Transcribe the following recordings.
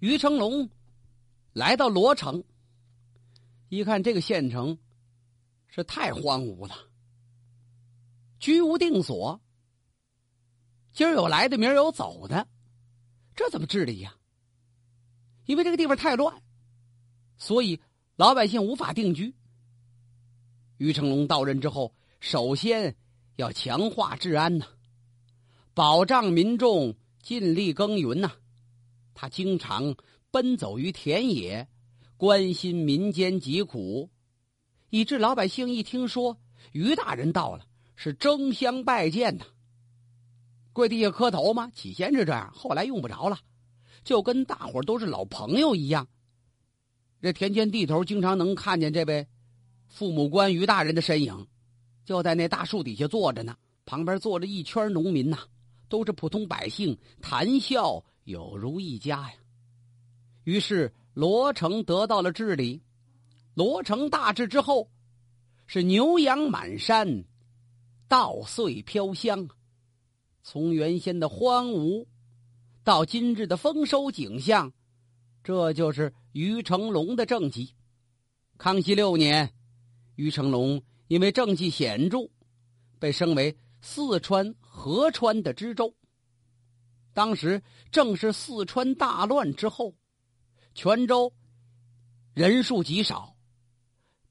于成龙来到罗城，一看这个县城是太荒芜了，居无定所。今儿有来的，明儿有走的，这怎么治理呀？因为这个地方太乱，所以老百姓无法定居。于成龙到任之后，首先要强化治安呐，保障民众尽力耕耘呐。他经常奔走于田野，关心民间疾苦，以致老百姓一听说于大人到了，是争相拜见呐。跪地下磕头吗？起先是这样，后来用不着了，就跟大伙都是老朋友一样。这田间地头经常能看见这位父母官于大人的身影，就在那大树底下坐着呢。旁边坐着一圈农民呐，都是普通百姓，谈笑有如一家呀。于是罗城得到了治理。罗城大治之后，是牛羊满山，稻穗飘香。从原先的荒芜，到今日的丰收景象，这就是于成龙的政绩。康熙六年，于成龙因为政绩显著，被升为四川合川的知州。当时正是四川大乱之后，泉州人数极少，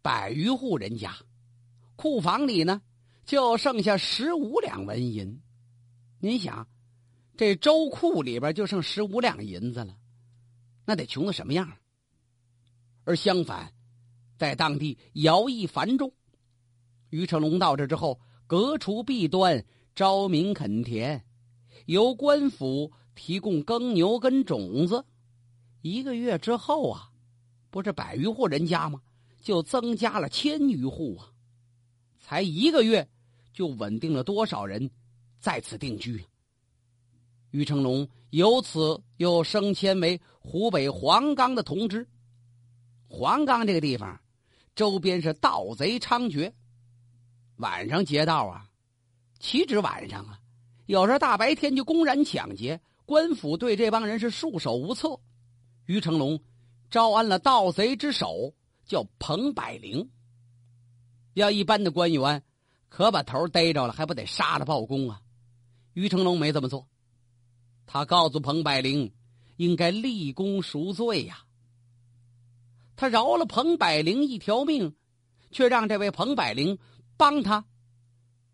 百余户人家，库房里呢就剩下十五两纹银。您想，这州库里边就剩十五两银子了，那得穷的什么样？而相反，在当地徭役繁重。于成龙到这之后，革除弊端，招民垦田，由官府提供耕牛跟种子。一个月之后啊，不是百余户人家吗？就增加了千余户啊！才一个月，就稳定了多少人？在此定居，于成龙由此又升迁为湖北黄冈的同知。黄冈这个地方，周边是盗贼猖獗，晚上劫道啊，岂止晚上啊，有时候大白天就公然抢劫，官府对这帮人是束手无策。于成龙招安了盗贼之首，叫彭百灵。要一般的官员，可把头逮着了，还不得杀了报功啊？于成龙没这么做，他告诉彭百灵，应该立功赎罪呀。他饶了彭百灵一条命，却让这位彭百灵帮他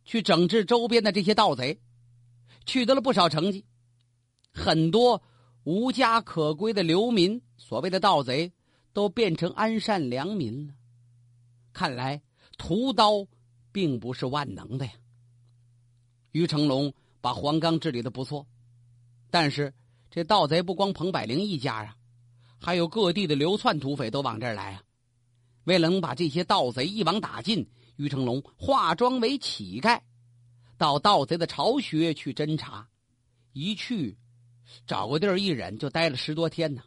去整治周边的这些盗贼，取得了不少成绩。很多无家可归的流民，所谓的盗贼，都变成安善良民了。看来屠刀并不是万能的呀。于成龙。把黄冈治理的不错，但是这盗贼不光彭百灵一家啊，还有各地的流窜土匪都往这儿来啊。为了能把这些盗贼一网打尽，于成龙化妆为乞丐，到盗贼的巢穴去侦查。一去，找个地儿一忍，就待了十多天呢。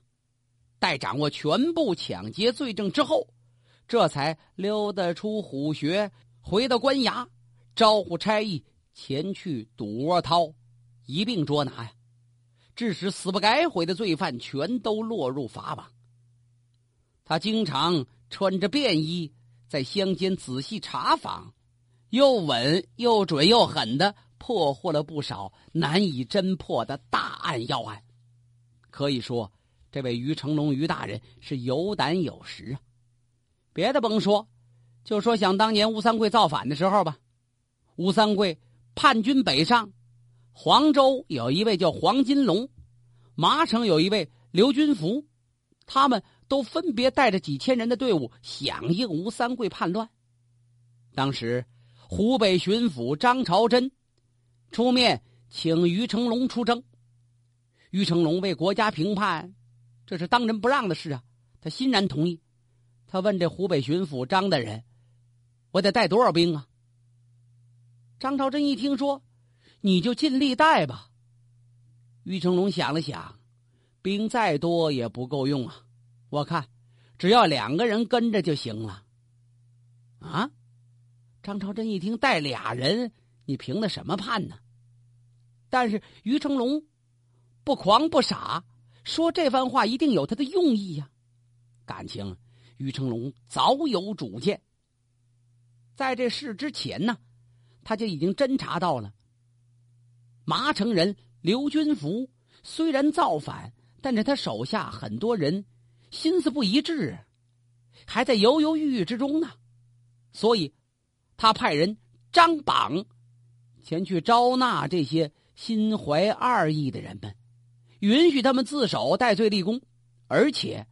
待掌握全部抢劫罪证之后，这才溜达出虎穴，回到官衙，招呼差役。前去堵窝涛，一并捉拿呀，致使死不改悔的罪犯全都落入法网。他经常穿着便衣在乡间仔细查访，又稳又准又狠的破获了不少难以侦破的大案要案。可以说，这位于成龙于大人是有胆有识啊。别的甭说，就说想当年吴三桂造反的时候吧，吴三桂。叛军北上，黄州有一位叫黄金龙，麻城有一位刘军福，他们都分别带着几千人的队伍响应吴三桂叛乱。当时湖北巡抚张朝珍出面请于成龙出征，于成龙为国家平叛，这是当仁不让的事啊！他欣然同意。他问这湖北巡抚张大人：“我得带多少兵啊？”张朝珍一听说，你就尽力带吧。于成龙想了想，兵再多也不够用啊。我看，只要两个人跟着就行了。啊！张朝珍一听带俩人，你凭的什么判呢？但是于成龙不狂不傻，说这番话一定有他的用意呀。感情于成龙早有主见，在这事之前呢，他就已经侦查到了麻城人刘军福虽然造反，但是他手下很多人心思不一致，还在犹犹豫豫之中呢，所以他派人张榜前去招纳这些心怀二意的人们，允许他们自首戴罪立功，而且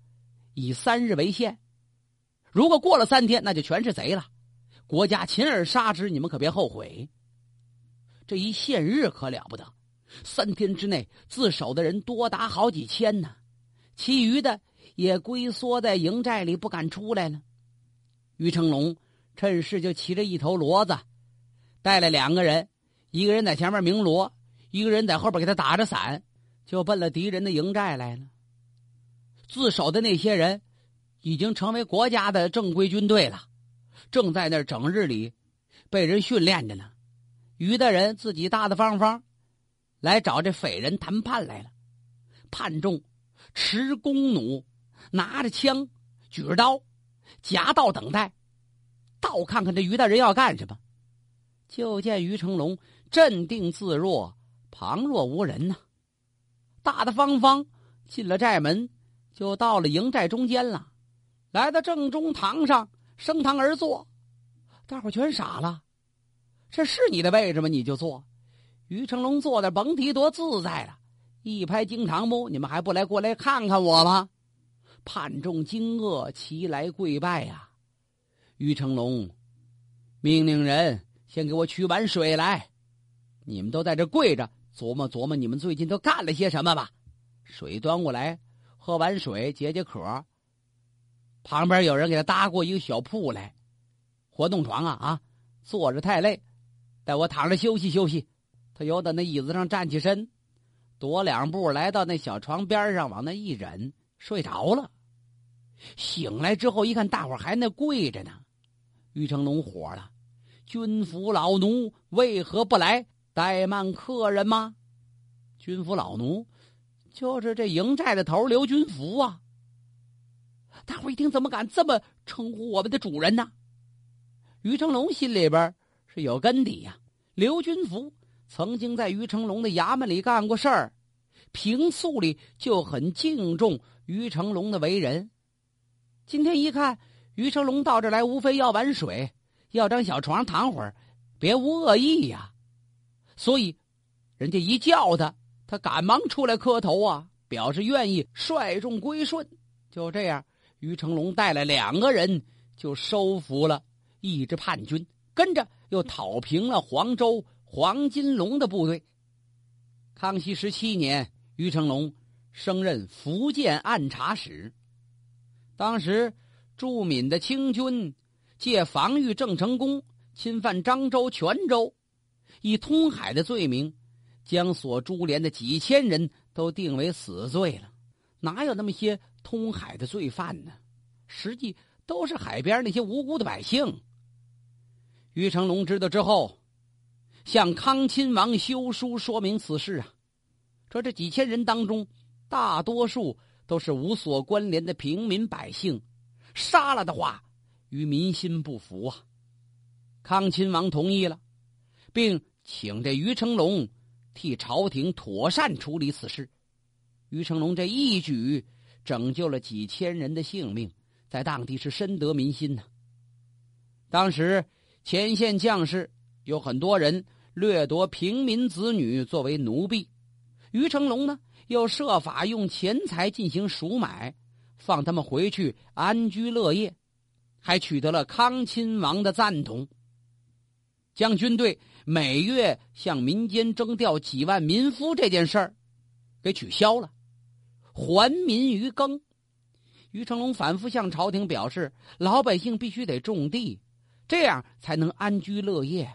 以三日为限。如果过了三天，那就全是贼了。国家擒而杀之，你们可别后悔。这一限日可了不得，三天之内自首的人多达好几千呢，其余的也龟缩在营寨里不敢出来了。于成龙趁势就骑着一头骡子，带了两个人，一个人在前面鸣锣，一个人在后边给他打着伞，就奔了敌人的营寨来了。自首的那些人已经成为国家的正规军队了。正在那整日里被人训练着呢，于大人自己大大方方来找这匪人谈判来了。判中持弓弩，拿着枪，举着刀，夹道等待。倒看看这于大人要干什么？就见于成龙镇定自若，旁若无人呐，大大方方进了寨门，就到了营寨中间了，来到正中堂上。升堂而坐，大伙全傻了。这是你的位置吗？你就坐。于成龙坐的甭提多自在了，一拍惊堂木：“你们还不来过来看看我吗？”判众惊愕，齐来跪拜呀。于成龙命令人先给我取碗水来。你们都在这跪着，琢磨琢磨，你们最近都干了些什么吧。水端过来，喝碗水解解渴。旁边有人给他搭过一个小铺来，活动床啊啊，坐着太累，带我躺着休息休息。他由到那椅子上站起身，踱两步来到那小床边上，往那一忍，睡着了。醒来之后一看，大伙还那跪着呢。于成龙火了：“军府老奴为何不来怠慢客人吗？”军府老奴就是这营寨的头刘军福啊。大伙一听，怎么敢这么称呼我们的主人呢？于成龙心里边是有根底呀。刘军福曾经在于成龙的衙门里干过事儿，平素里就很敬重于成龙的为人。今天一看，于成龙到这来，无非要碗水，要张小床躺会儿，别无恶意呀。所以，人家一叫他，他赶忙出来磕头啊，表示愿意率众归顺。就这样。于成龙带了两个人，就收服了一支叛军，跟着又讨平了黄州黄金龙的部队。康熙十七年，于成龙升任福建按察使。当时，驻闽的清军借防御郑成功侵犯漳州、泉州，以通海的罪名，将所株连的几千人都定为死罪了。哪有那么些？通海的罪犯呢，实际都是海边那些无辜的百姓。于成龙知道之后，向康亲王修书说明此事啊，说这几千人当中，大多数都是无所关联的平民百姓，杀了的话，与民心不服啊。康亲王同意了，并请这于成龙替朝廷妥善处理此事。于成龙这一举。拯救了几千人的性命，在当地是深得民心呐。当时前线将士有很多人掠夺平民子女作为奴婢，于成龙呢又设法用钱财进行赎买，放他们回去安居乐业，还取得了康亲王的赞同，将军队每月向民间征调几万民夫这件事儿给取消了。还民于耕，于成龙反复向朝廷表示，老百姓必须得种地，这样才能安居乐业。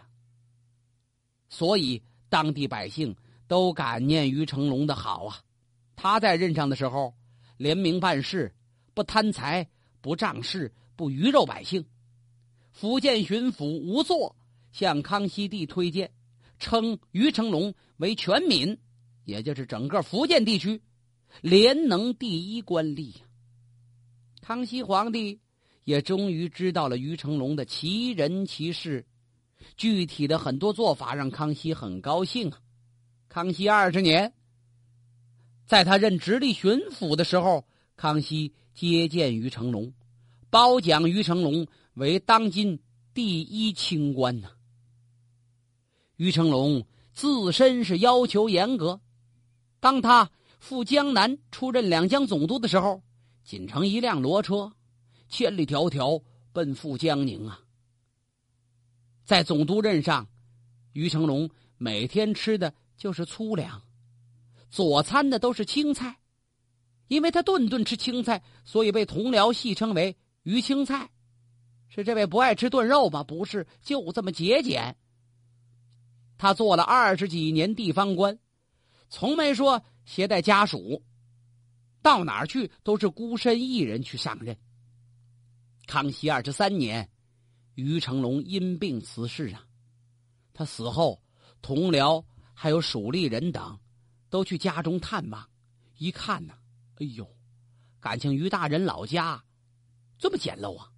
所以当地百姓都感念于成龙的好啊。他在任上的时候，联名办事，不贪财，不仗势，不鱼肉百姓。福建巡抚吴作向康熙帝推荐，称于成龙为全闽，也就是整个福建地区。廉能第一官吏呀。康熙皇帝也终于知道了于成龙的奇人奇事，具体的很多做法让康熙很高兴啊。康熙二十年，在他任直隶巡抚的时候，康熙接见于成龙，褒奖于成龙为当今第一清官呢。于成龙自身是要求严格，当他赴江南出任两江总督的时候，仅乘一辆骡车，千里迢迢奔赴江宁啊。在总督任上，于成龙每天吃的就是粗粮，佐餐的都是青菜，因为他顿顿吃青菜，所以被同僚戏称为“于青菜”。是这位不爱吃炖肉吗？不是，就这么节俭。他做了二十几年地方官，从没说携带家属，到哪儿去都是孤身一人去上任。康熙二十三年，于成龙因病辞世啊。他死后，同僚还有属吏人等都去家中探望，一看呢，哎呦，感情于大人老家这么简陋啊！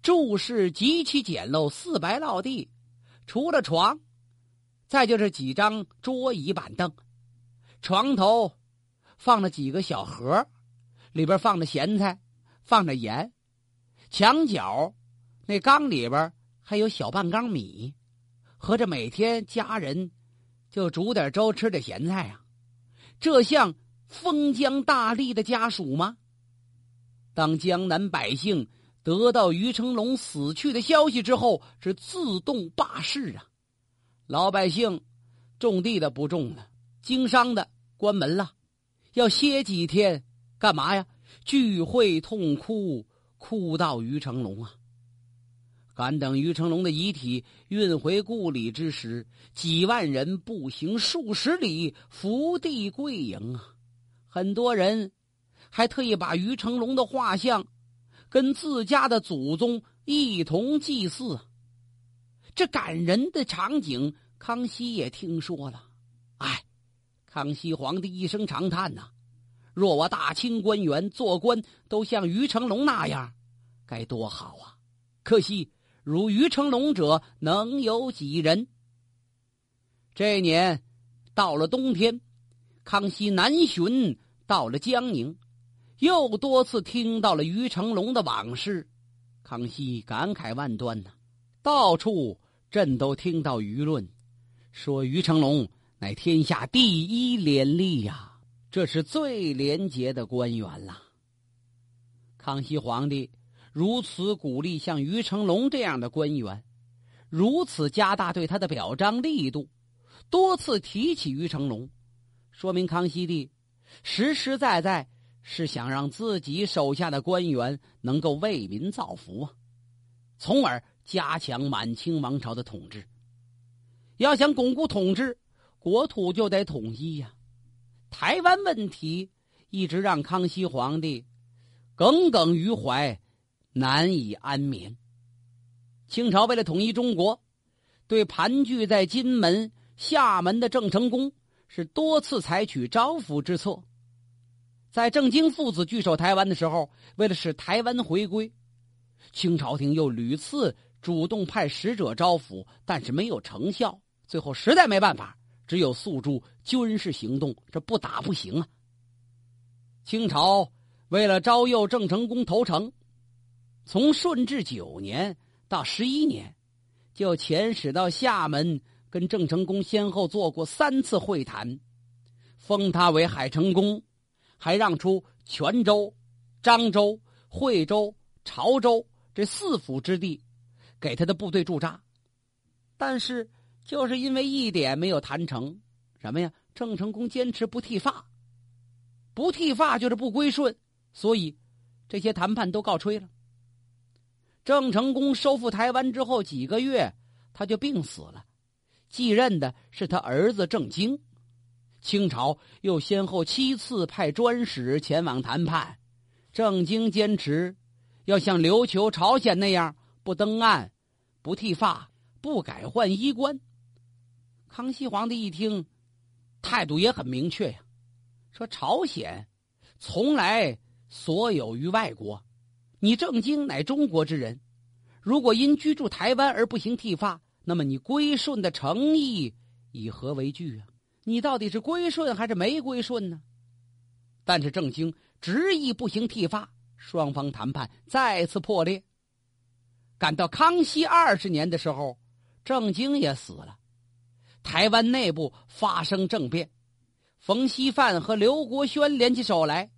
住室极其简陋，四白落地，除了床。再就是几张桌椅板凳，床头放了几个小盒，里边放着咸菜，放着盐。墙角那缸里边还有小半缸米，合着每天家人就煮点粥吃点咸菜啊。这像封疆大吏的家属吗？当江南百姓得到于成龙死去的消息之后，是自动罢市啊。老百姓种地的不种了，经商的关门了，要歇几天，干嘛呀？聚会痛哭，哭到于成龙啊！赶等于成龙的遗体运回故里之时，几万人步行数十里，伏地跪迎啊！很多人还特意把于成龙的画像跟自家的祖宗一同祭祀。这感人的场景，康熙也听说了。哎，康熙皇帝一声长叹呐：“若我大清官员做官都像于成龙那样，该多好啊！可惜如于成龙者，能有几人？”这年到了冬天，康熙南巡到了江宁，又多次听到了于成龙的往事，康熙感慨万端呐，到处。朕都听到舆论说于成龙乃天下第一廉吏呀，这是最廉洁的官员了。康熙皇帝如此鼓励像于成龙这样的官员，如此加大对他的表彰力度，多次提起于成龙，说明康熙帝实实在在是想让自己手下的官员能够为民造福啊，从而。加强满清王朝的统治，要想巩固统治，国土就得统一呀。台湾问题一直让康熙皇帝耿耿于怀，难以安眠。清朝为了统一中国，对盘踞在金门、厦门的郑成功是多次采取招抚之策。在郑经父子据守台湾的时候，为了使台湾回归，清朝廷又屡次。主动派使者招抚，但是没有成效。最后实在没办法，只有诉诸军事行动。这不打不行啊！清朝为了招诱郑成功投诚，从顺治九年到十一年，就遣使到厦门，跟郑成功先后做过三次会谈，封他为海成公，还让出泉州、漳州、惠州、潮州这四府之地。给他的部队驻扎，但是就是因为一点没有谈成，什么呀？郑成功坚持不剃发，不剃发就是不归顺，所以这些谈判都告吹了。郑成功收复台湾之后几个月，他就病死了，继任的是他儿子郑经。清朝又先后七次派专使前往谈判，郑经坚持要像琉球、朝鲜那样。不登岸，不剃发，不改换衣冠。康熙皇帝一听，态度也很明确呀。说朝鲜从来所有于外国，你郑经乃中国之人，如果因居住台湾而不行剃发，那么你归顺的诚意以何为据啊？你到底是归顺还是没归顺呢？但是郑经执意不行剃发，双方谈判再次破裂。赶到康熙二十年的时候，郑经也死了，台湾内部发生政变。冯锡范和刘国轩联起手来，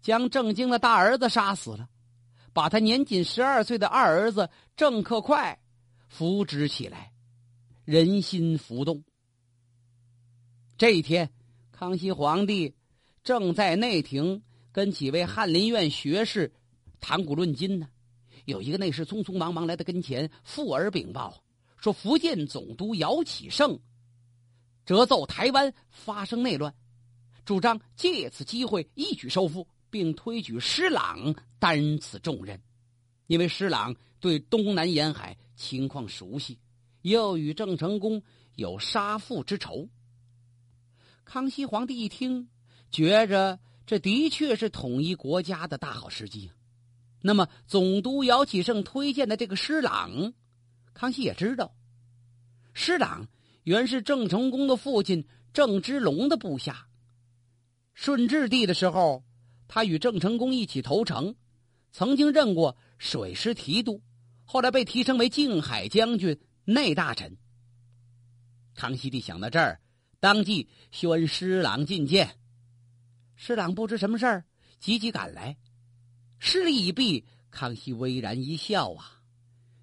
将郑经的大儿子杀死了，把他年仅十二岁的二儿子郑克快扶植起来，人心浮动。这一天，康熙皇帝正在内廷跟几位翰林院学士谈古论今呢，有一个内侍匆匆忙忙来到跟前，附耳禀报说：福建总督姚启圣。折奏台湾发生内乱，主张借此机会一举收复，并推举施琅担此重任，因为施琅对东南沿海情况熟悉，又与郑成功有杀父之仇。康熙皇帝一听，觉着这的确是统一国家的大好时机啊。那么，总督姚启圣推荐的这个施琅，康熙也知道，施琅。原是郑成功的父亲郑芝龙的部下。顺治帝的时候，他与郑成功一起投诚，曾经任过水师提督，后来被提升为靖海将军、内大臣。康熙帝想到这儿，当即宣施琅觐见。施琅不知什么事儿，急急赶来，施礼已毕，康熙微然一笑啊，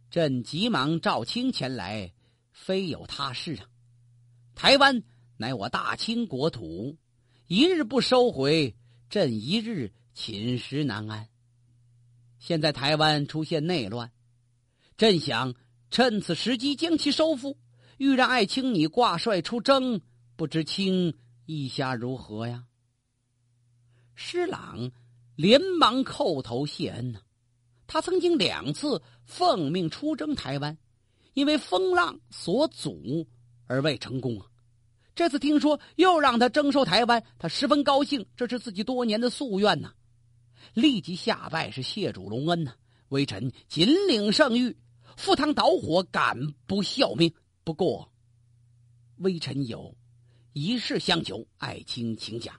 朕急忙召卿前来，非有他事啊。台湾乃我大清国土，一日不收回，朕一日寝食难安。现在台湾出现内乱，朕想趁此时机将其收复，欲让爱卿你挂帅出征，不知卿意下如何呀？施琅连忙叩头谢恩呐，他曾经两次奉命出征台湾，因为风浪所阻。而未成功啊！这次听说又让他征收台湾，他十分高兴，这是自己多年的夙愿呐！立即下拜是谢主隆恩呐，微臣谨领圣谕，赴汤蹈火，敢不效命？不过，微臣有一事相求，爱卿请讲。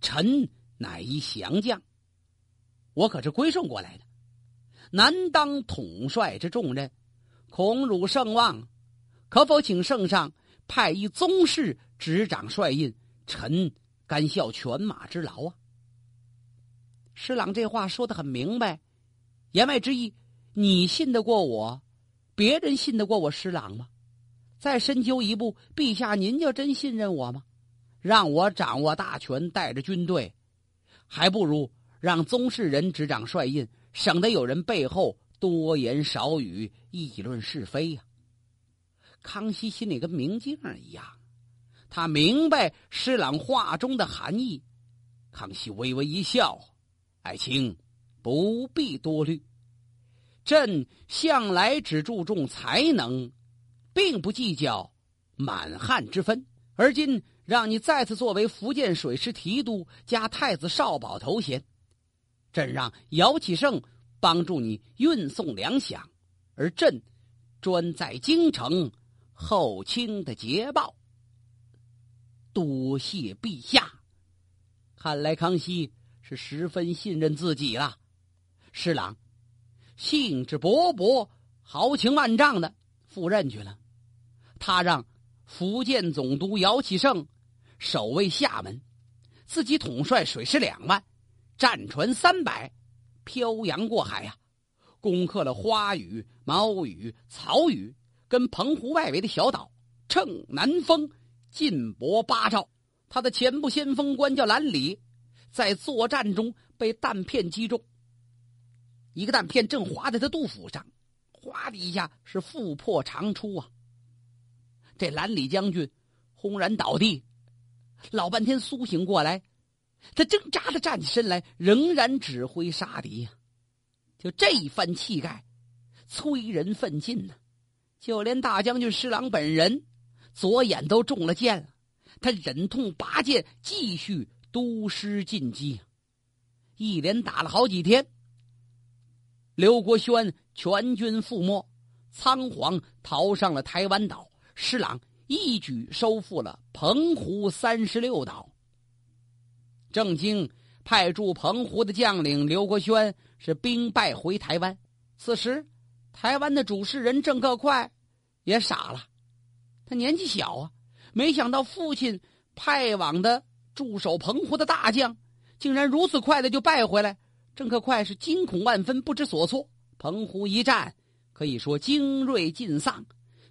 臣乃一降将，我可是归顺过来的，难当统帅之重任，恐辱圣望。可否请圣上派一宗室执掌帅印？臣甘效犬马之劳啊！施琅这话说的很明白，言外之意，你信得过我，别人信得过我施琅吗？再深究一步，陛下您就真信任我吗？让我掌握大权，带着军队，还不如让宗室人执掌帅印，省得有人背后多言少语，议论是非呀。康熙心里跟明镜一样，他明白施琅话中的含义。康熙微微一笑：“爱卿不必多虑，朕向来只注重才能，并不计较满汉之分。而今让你再次作为福建水师提督加太子少保头衔，朕让姚启圣帮助你运送粮饷，而朕专在京城。”后清的捷报，多谢陛下。看来康熙是十分信任自己了。施琅兴致勃勃、豪情万丈的赴任去了。他让福建总督姚启圣守卫厦门，自己统帅水师两万，战船三百，漂洋过海呀，攻克了花屿、毛屿、草屿。跟澎湖外围的小岛乘南风进博八兆，他的前部先锋官叫兰里，在作战中被弹片击中，一个弹片正划在他肚腹上，哗的一下是腹破肠出啊！这兰里将军轰然倒地，老半天苏醒过来，他挣扎着站起身来，仍然指挥杀敌呀！就这一番气概，催人奋进呢。就连大将军施琅本人，左眼都中了箭了，他忍痛拔剑，继续督师进击，一连打了好几天。刘国轩全军覆没，仓皇逃上了台湾岛。施琅一举收复了澎湖三十六岛。郑经派驻澎湖的将领刘国轩是兵败回台湾。此时，台湾的主事人郑克快也傻了，他年纪小啊，没想到父亲派往的驻守澎湖的大将竟然如此快的就败回来。郑克快是惊恐万分，不知所措。澎湖一战可以说精锐尽丧，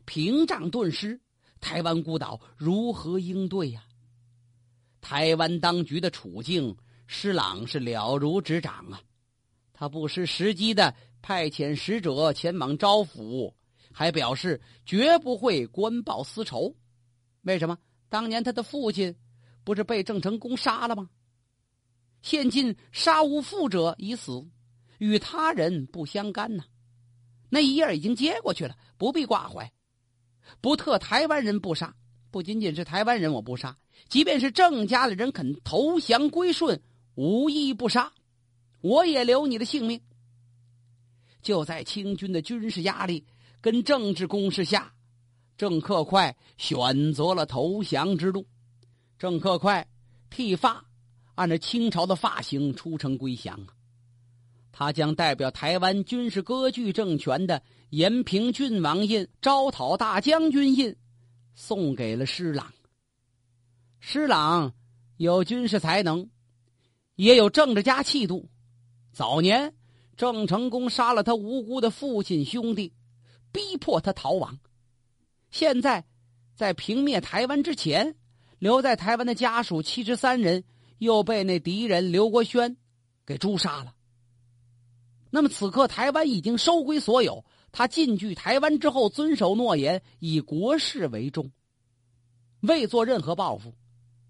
屏障顿失，台湾孤岛如何应对呀？台湾当局的处境，施琅是了如指掌啊！他不失时机的派遣使者前往招抚，还表示绝不会官报私仇。为什么？当年他的父亲不是被郑成功杀了吗？现今杀无父者已死。与他人不相干呐，那一页已经接过去了，不必挂怀。不特台湾人不杀，不仅仅是台湾人我不杀，即便是郑家的人肯投降归顺，无一不杀，我也留你的性命。就在清军的军事压力跟政治攻势下，郑克快选择了投降之路。郑克快剃发，按照清朝的发型出城归降啊。他将代表台湾军事割据政权的延平郡王印、招讨大将军印送给了施琅。施琅有军事才能，也有政治家气度。早年郑成功杀了他无辜的父亲兄弟，逼迫他逃亡。现在，在平灭台湾之前，留在台湾的家属七十三人又被那敌人刘国轩给诛杀了。那么此刻台湾已经收归所有，他进据台湾之后遵守诺言，以国事为重，未做任何报复。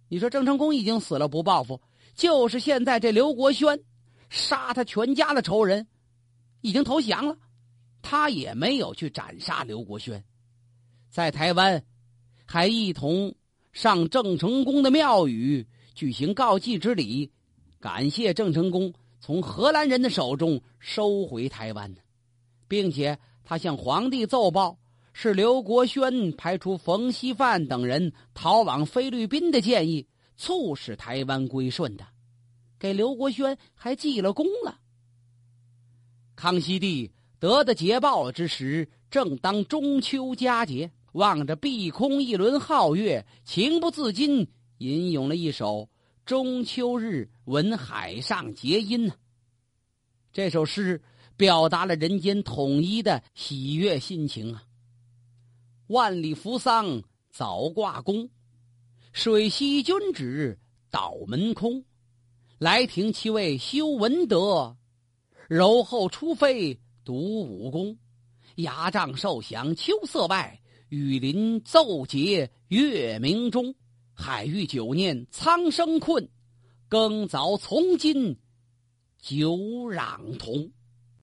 你说郑成功已经死了不报复，就是现在这刘国轩杀他全家的仇人已经投降了，他也没有去斩杀刘国轩，在台湾还一同上郑成功的庙宇举行告祭之礼，感谢郑成功。从荷兰人的手中收回台湾呢并且他向皇帝奏报，是刘国轩派出冯锡范等人逃往菲律宾的建议，促使台湾归顺的，给刘国轩还记了功了。康熙帝得的捷报之时，正当中秋佳节，望着碧空一轮皓月，情不自禁吟咏了一首。中秋日闻海上结音呢，这首诗表达了人间统一的喜悦心情啊。万里扶桑早挂弓，水西君旨岛门空。来庭七位修文德，柔后出飞读武功。牙帐受降秋色外，雨林奏节月明中。海域久念苍生困，更凿从今久壤同。